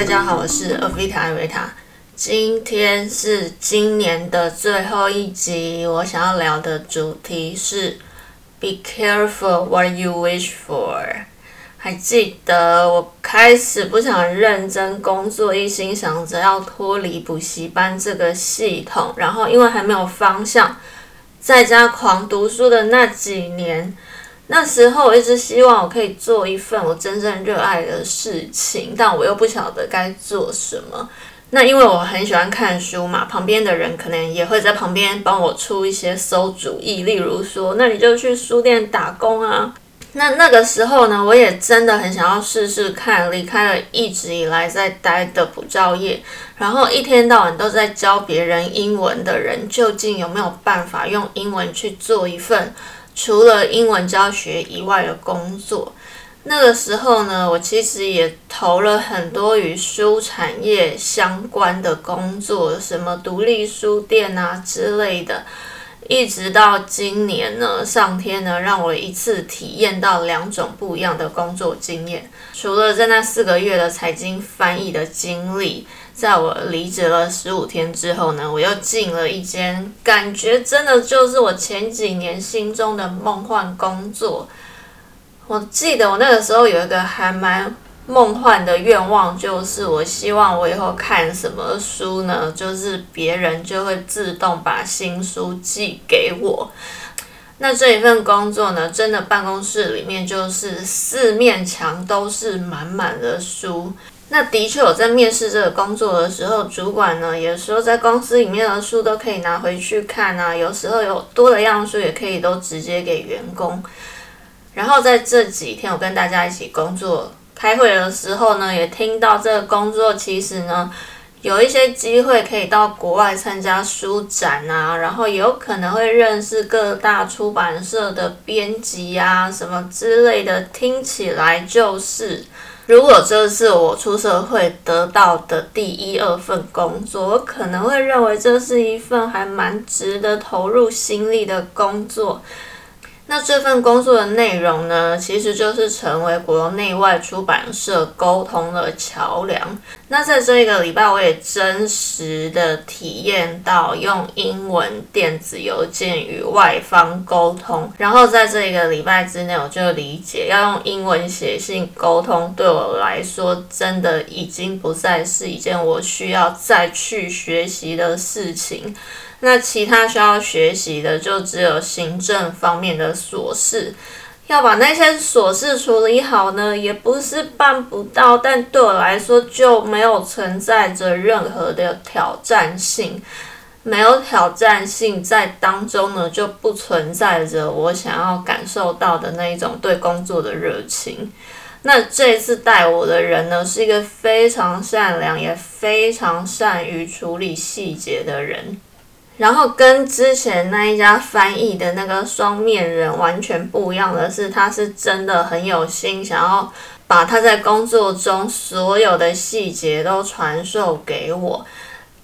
大家好，我是 Avita 艾维塔。今天是今年的最后一集，我想要聊的主题是 Be careful what you wish for。还记得我开始不想认真工作，一心想着要脱离补习班这个系统，然后因为还没有方向，在家狂读书的那几年。那时候我一直希望我可以做一份我真正热爱的事情，但我又不晓得该做什么。那因为我很喜欢看书嘛，旁边的人可能也会在旁边帮我出一些馊主意，例如说，那你就去书店打工啊。那那个时候呢，我也真的很想要试试看，离开了一直以来在待的补教业，然后一天到晚都在教别人英文的人，究竟有没有办法用英文去做一份？除了英文教学以外的工作，那个时候呢，我其实也投了很多与书产业相关的工作，什么独立书店啊之类的。一直到今年呢，上天呢让我一次体验到两种不一样的工作经验。除了在那四个月的财经翻译的经历。在我离职了十五天之后呢，我又进了一间感觉真的就是我前几年心中的梦幻工作。我记得我那个时候有一个还蛮梦幻的愿望，就是我希望我以后看什么书呢，就是别人就会自动把新书寄给我。那这一份工作呢，真的办公室里面就是四面墙都是满满的书。那的确，我在面试这个工作的时候，主管呢有时候，在公司里面的书都可以拿回去看啊。有时候有多的样书，也可以都直接给员工。然后在这几天，我跟大家一起工作开会的时候呢，也听到这个工作其实呢有一些机会可以到国外参加书展啊，然后有可能会认识各大出版社的编辑啊什么之类的，听起来就是。如果这是我出社会得到的第一二份工作，我可能会认为这是一份还蛮值得投入心力的工作。那这份工作的内容呢，其实就是成为国内外出版社沟通的桥梁。那在这一个礼拜，我也真实的体验到用英文电子邮件与外方沟通。然后在这一个礼拜之内，我就理解要用英文写信沟通，对我来说真的已经不再是一件我需要再去学习的事情。那其他需要学习的就只有行政方面的琐事，要把那些琐事处理好呢，也不是办不到，但对我来说就没有存在着任何的挑战性，没有挑战性在当中呢，就不存在着我想要感受到的那一种对工作的热情。那这次带我的人呢，是一个非常善良也非常善于处理细节的人。然后跟之前那一家翻译的那个双面人完全不一样的是，他是真的很有心，想要把他在工作中所有的细节都传授给我。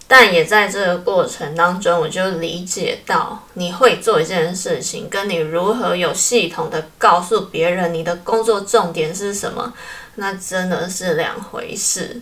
但也在这个过程当中，我就理解到，你会做一件事情，跟你如何有系统的告诉别人你的工作重点是什么，那真的是两回事。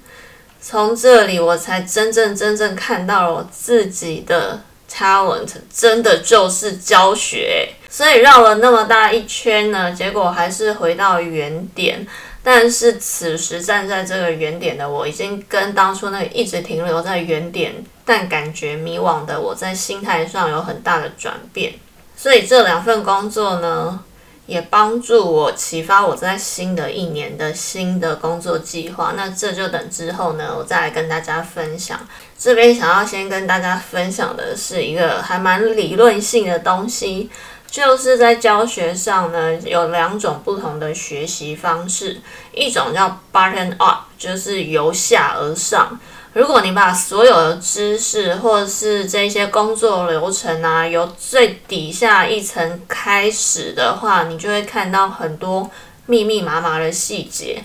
从这里，我才真正真正看到了我自己的。Talent 真的就是教学，所以绕了那么大一圈呢，结果还是回到原点。但是此时站在这个原点的我，已经跟当初那个一直停留在原点但感觉迷惘的我在心态上有很大的转变。所以这两份工作呢？也帮助我启发我在新的一年的新的工作计划。那这就等之后呢，我再来跟大家分享。这边想要先跟大家分享的是一个还蛮理论性的东西，就是在教学上呢，有两种不同的学习方式，一种叫 button up，就是由下而上。如果你把所有的知识或者是这些工作流程啊，由最底下一层开始的话，你就会看到很多密密麻麻的细节。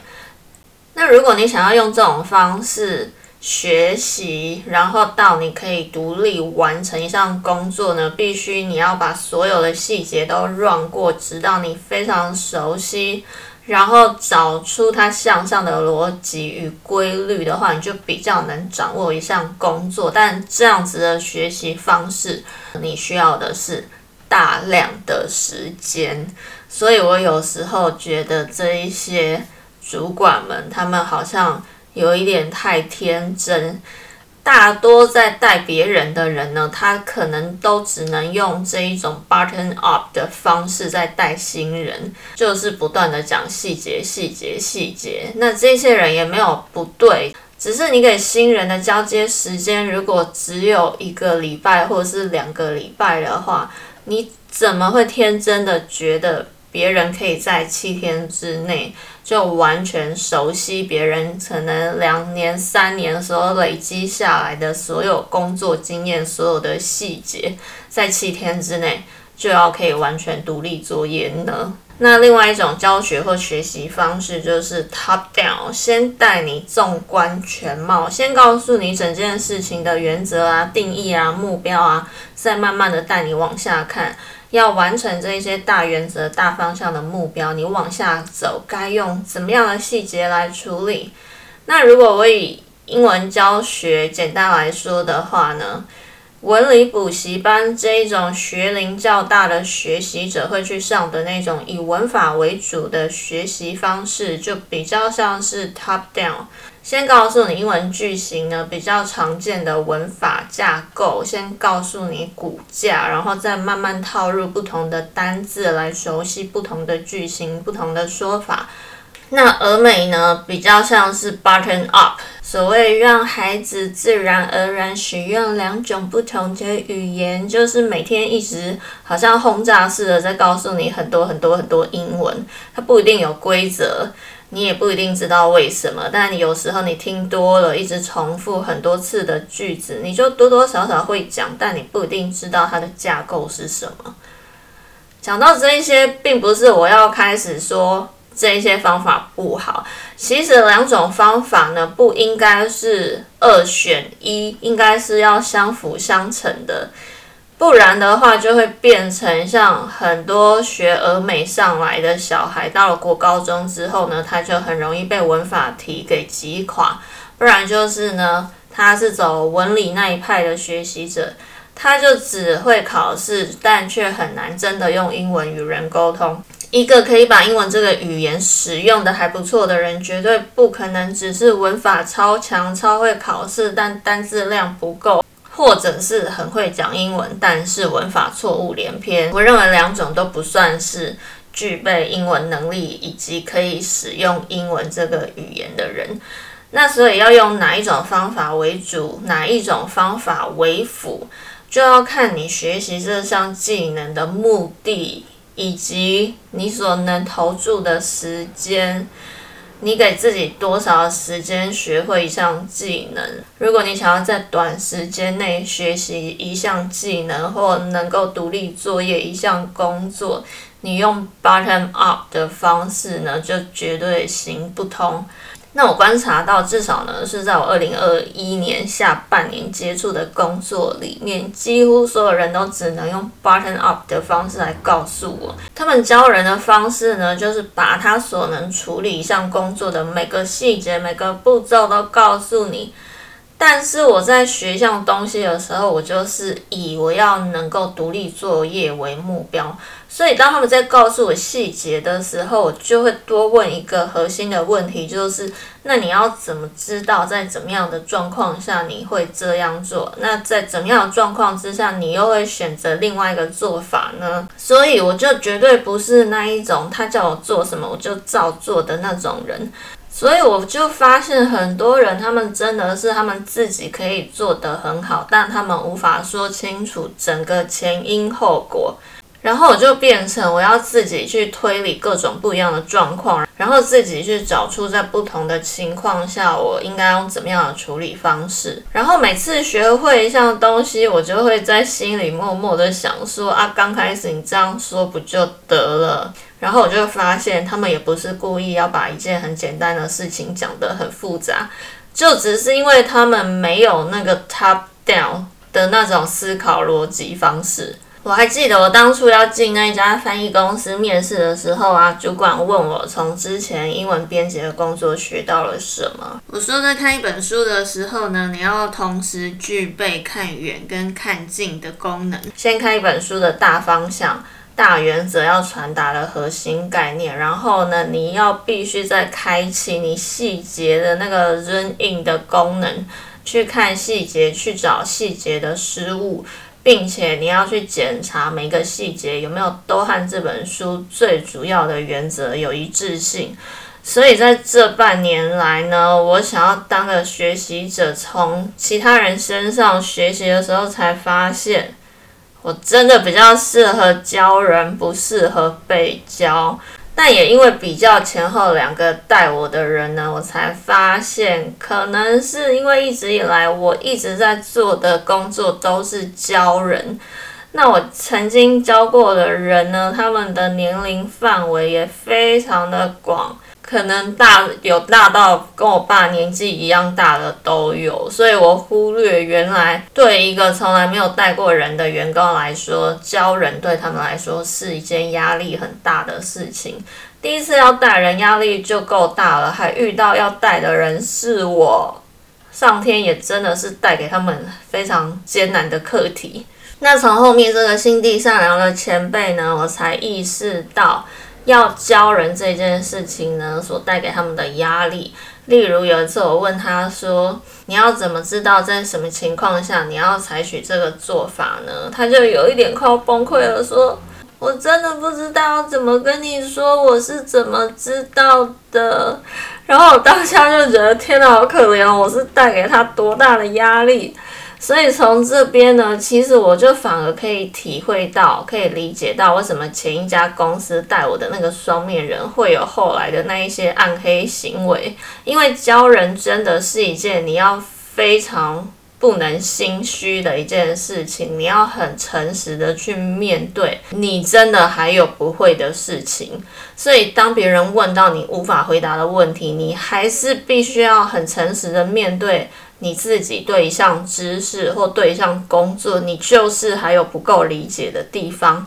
那如果你想要用这种方式学习，然后到你可以独立完成一项工作呢，必须你要把所有的细节都 run 过，直到你非常熟悉，然后找出它向上的逻辑与规律的话，你就比较能掌握一项工作。但这样子的学习方式，你需要的是大量的时间。所以我有时候觉得这一些主管们，他们好像。有一点太天真，大多在带别人的人呢，他可能都只能用这一种 button up 的方式在带新人，就是不断的讲细节、细节、细节。那这些人也没有不对，只是你给新人的交接时间如果只有一个礼拜或者是两个礼拜的话，你怎么会天真的觉得别人可以在七天之内？就完全熟悉别人可能两年、三年时候累积下来的所有工作经验、所有的细节，在七天之内就要可以完全独立作业呢？那另外一种教学或学习方式就是 top down，先带你纵观全貌，先告诉你整件事情的原则啊、定义啊、目标啊，再慢慢的带你往下看。要完成这一些大原则、大方向的目标，你往下走，该用怎么样的细节来处理？那如果我以英文教学简单来说的话呢，文理补习班这一种学龄较大的学习者会去上的那种以文法为主的学习方式，就比较像是 top down。先告诉你英文句型呢比较常见的文法架构，先告诉你骨架，然后再慢慢套入不同的单字来熟悉不同的句型、不同的说法。那俄美呢比较像是 button up，所谓让孩子自然而然使用两种不同的语言，就是每天一直好像轰炸似的在告诉你很多很多很多英文，它不一定有规则。你也不一定知道为什么，但你有时候你听多了，一直重复很多次的句子，你就多多少少会讲，但你不一定知道它的架构是什么。讲到这一些，并不是我要开始说这一些方法不好，其实两种方法呢，不应该是二选一，应该是要相辅相成的。不然的话，就会变成像很多学俄美上来的小孩，到了国高中之后呢，他就很容易被文法题给击垮。不然就是呢，他是走文理那一派的学习者，他就只会考试，但却很难真的用英文与人沟通。一个可以把英文这个语言使用的还不错的人，绝对不可能只是文法超强、超会考试，但单字量不够。或者是很会讲英文，但是文法错误连篇。我认为两种都不算是具备英文能力以及可以使用英文这个语言的人。那所以要用哪一种方法为主，哪一种方法为辅，就要看你学习这项技能的目的以及你所能投注的时间。你给自己多少时间学会一项技能？如果你想要在短时间内学习一项技能，或能够独立作业一项工作，你用 bottom up 的方式呢，就绝对行不通。那我观察到，至少呢是在我二零二一年下半年接触的工作里面，几乎所有人都只能用 button up 的方式来告诉我。他们教人的方式呢，就是把他所能处理一项工作的每个细节、每个步骤都告诉你。但是我在学一项东西的时候，我就是以我要能够独立作业为目标。所以当他们在告诉我细节的时候，我就会多问一个核心的问题，就是那你要怎么知道在怎么样的状况下你会这样做？那在怎么样的状况之下，你又会选择另外一个做法呢？所以我就绝对不是那一种他叫我做什么我就照做的那种人。所以我就发现很多人，他们真的是他们自己可以做得很好，但他们无法说清楚整个前因后果。然后我就变成我要自己去推理各种不一样的状况，然后自己去找出在不同的情况下我应该用怎么样的处理方式。然后每次学会一项东西，我就会在心里默默的想说：啊，刚开始你这样说不就得了？然后我就发现他们也不是故意要把一件很简单的事情讲得很复杂。就只是因为他们没有那个 top down 的那种思考逻辑方式。我还记得我当初要进那一家翻译公司面试的时候啊，主管问我从之前英文编辑的工作学到了什么。我说在看一本书的时候呢，你要同时具备看远跟看近的功能。先看一本书的大方向、大原则要传达的核心概念，然后呢，你要必须再开启你细节的那个 run in 的功能，去看细节，去找细节的失误。并且你要去检查每个细节有没有都和这本书最主要的原则有一致性。所以在这半年来呢，我想要当个学习者，从其他人身上学习的时候，才发现我真的比较适合教人，不适合被教。但也因为比较前后两个带我的人呢，我才发现，可能是因为一直以来我一直在做的工作都是教人。那我曾经教过的人呢，他们的年龄范围也非常的广。可能大有大到跟我爸年纪一样大的都有，所以我忽略原来对一个从来没有带过人的员工来说，教人对他们来说是一件压力很大的事情。第一次要带人，压力就够大了，还遇到要带的人是我，上天也真的是带给他们非常艰难的课题。那从后面这个心地善良的前辈呢，我才意识到。要教人这件事情呢，所带给他们的压力。例如有一次我问他说：“你要怎么知道在什么情况下你要采取这个做法呢？”他就有一点快要崩溃了，说：“我真的不知道怎么跟你说，我是怎么知道的。”然后我当下就觉得天哪，好可怜！我是带给他多大的压力。所以从这边呢，其实我就反而可以体会到，可以理解到为什么前一家公司带我的那个双面人会有后来的那一些暗黑行为。因为教人真的是一件你要非常不能心虚的一件事情，你要很诚实的去面对你真的还有不会的事情。所以当别人问到你无法回答的问题，你还是必须要很诚实的面对。你自己对一项知识或对一项工作，你就是还有不够理解的地方。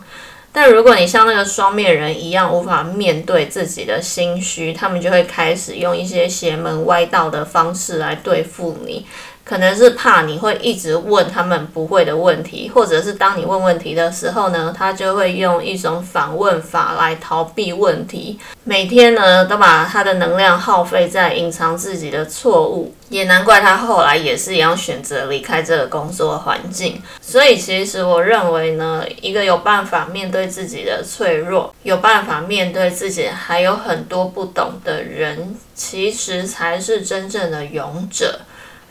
但如果你像那个双面人一样无法面对自己的心虚，他们就会开始用一些邪门歪道的方式来对付你。可能是怕你会一直问他们不会的问题，或者是当你问问题的时候呢，他就会用一种反问法来逃避问题。每天呢，都把他的能量耗费在隐藏自己的错误，也难怪他后来也是一样选择离开这个工作环境。所以，其实我认为呢，一个有办法面对自己的脆弱，有办法面对自己还有很多不懂的人，其实才是真正的勇者。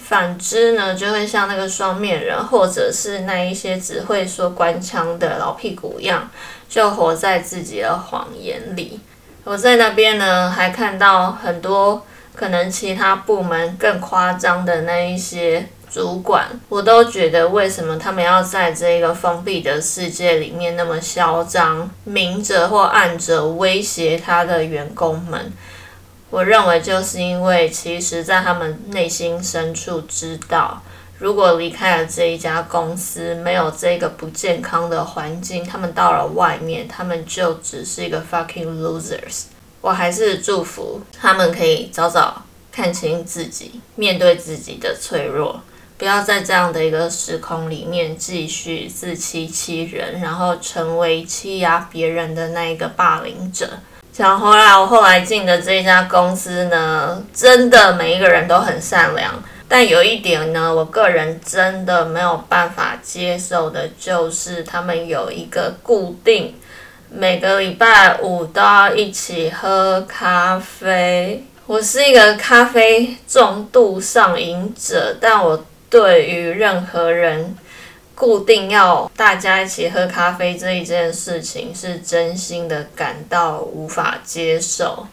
反之呢，就会像那个双面人，或者是那一些只会说官腔的老屁股一样，就活在自己的谎言里。我在那边呢，还看到很多可能其他部门更夸张的那一些主管，我都觉得为什么他们要在这个封闭的世界里面那么嚣张，明着或暗着威胁他的员工们。我认为就是因为，其实，在他们内心深处知道，如果离开了这一家公司，没有这个不健康的环境，他们到了外面，他们就只是一个 fucking losers。我还是祝福他们可以早早看清自己，面对自己的脆弱，不要在这样的一个时空里面继续自欺欺人，然后成为欺压别人的那一个霸凌者。讲回来，我后来进的这家公司呢，真的每一个人都很善良。但有一点呢，我个人真的没有办法接受的，就是他们有一个固定每个礼拜五都要一起喝咖啡。我是一个咖啡重度上瘾者，但我对于任何人。固定要大家一起喝咖啡这一件事情，是真心的感到无法接受。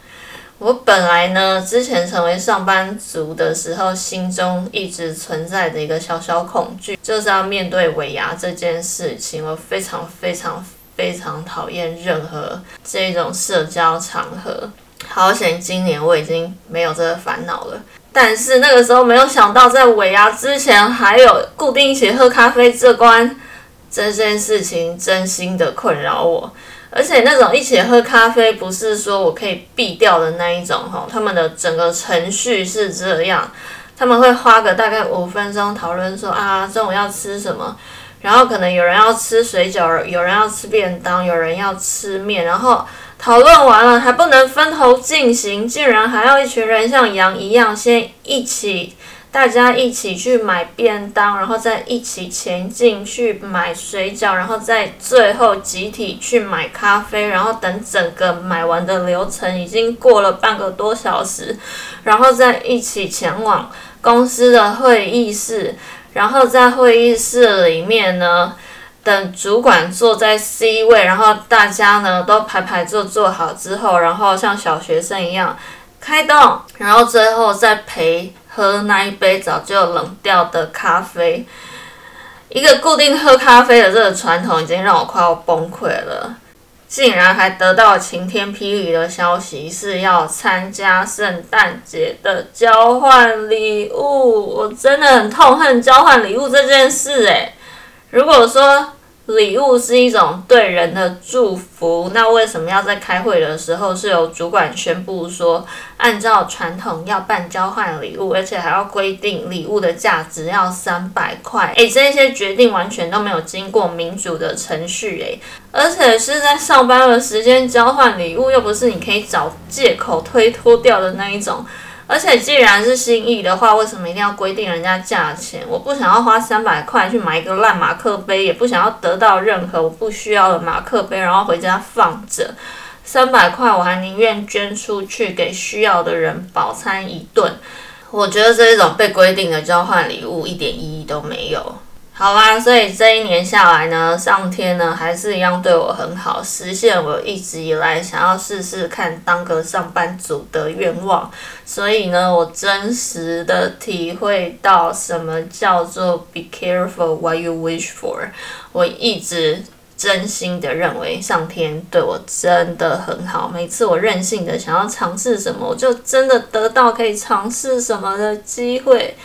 我本来呢，之前成为上班族的时候，心中一直存在着一个小小恐惧，就是要面对尾牙这件事情。我非常非常非常讨厌任何这种社交场合。好险，今年我已经没有这个烦恼了。但是那个时候没有想到，在尾牙之前还有固定一起喝咖啡这关，这件事情真心的困扰我。而且那种一起喝咖啡，不是说我可以避掉的那一种哈。他们的整个程序是这样，他们会花个大概五分钟讨论说啊，中午要吃什么，然后可能有人要吃水饺，有人要吃便当，有人要吃面，然后。讨论完了还不能分头进行，竟然还要一群人像羊一样先一起，大家一起去买便当，然后再一起前进去买水饺，然后再最后集体去买咖啡，然后等整个买完的流程已经过了半个多小时，然后再一起前往公司的会议室，然后在会议室里面呢。等主管坐在 C 位，然后大家呢都排排坐坐好之后，然后像小学生一样开动，然后最后再陪喝那一杯早就冷掉的咖啡。一个固定喝咖啡的这个传统已经让我快要崩溃了，竟然还得到晴天霹雳的消息是要参加圣诞节的交换礼物，我真的很痛恨交换礼物这件事诶。如果说礼物是一种对人的祝福，那为什么要在开会的时候是由主管宣布说，按照传统要办交换礼物，而且还要规定礼物的价值要三百块？诶，这些决定完全都没有经过民主的程序，诶，而且是在上班的时间交换礼物，又不是你可以找借口推脱掉的那一种。而且既然是心意的话，为什么一定要规定人家价钱？我不想要花三百块去买一个烂马克杯，也不想要得到任何我不需要的马克杯，然后回家放着。三百块我还宁愿捐出去给需要的人饱餐一顿。我觉得这一种被规定的交换礼物一点意义都没有。好啦，所以这一年下来呢，上天呢还是一样对我很好，实现我一直以来想要试试看当个上班族的愿望。所以呢，我真实的体会到什么叫做 “be careful what you wish for”。我一直真心的认为上天对我真的很好，每次我任性的想要尝试什么，我就真的得到可以尝试什么的机会。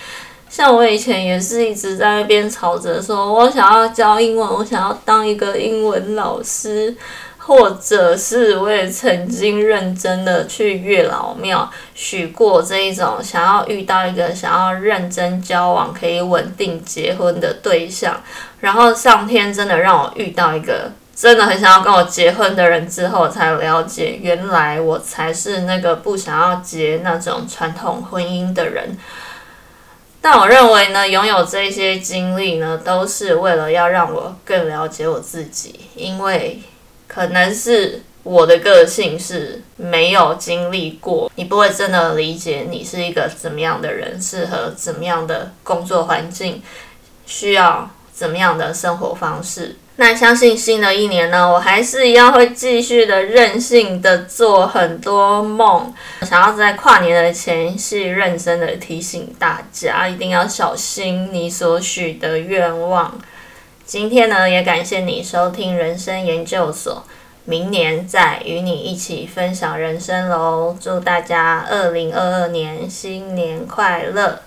像我以前也是一直在那边吵着说，我想要教英文，我想要当一个英文老师，或者是我也曾经认真的去月老庙许过这一种，想要遇到一个想要认真交往、可以稳定结婚的对象，然后上天真的让我遇到一个真的很想要跟我结婚的人之后，才了解原来我才是那个不想要结那种传统婚姻的人。但我认为呢，拥有这些经历呢，都是为了要让我更了解我自己，因为可能是我的个性是没有经历过，你不会真的理解你是一个怎么样的人，适合怎么样的工作环境，需要怎么样的生活方式。那相信新的一年呢，我还是一样会继续的任性的做很多梦。想要在跨年的前夕，认真的提醒大家，一定要小心你所许的愿望。今天呢，也感谢你收听人生研究所，明年再与你一起分享人生喽。祝大家二零二二年新年快乐！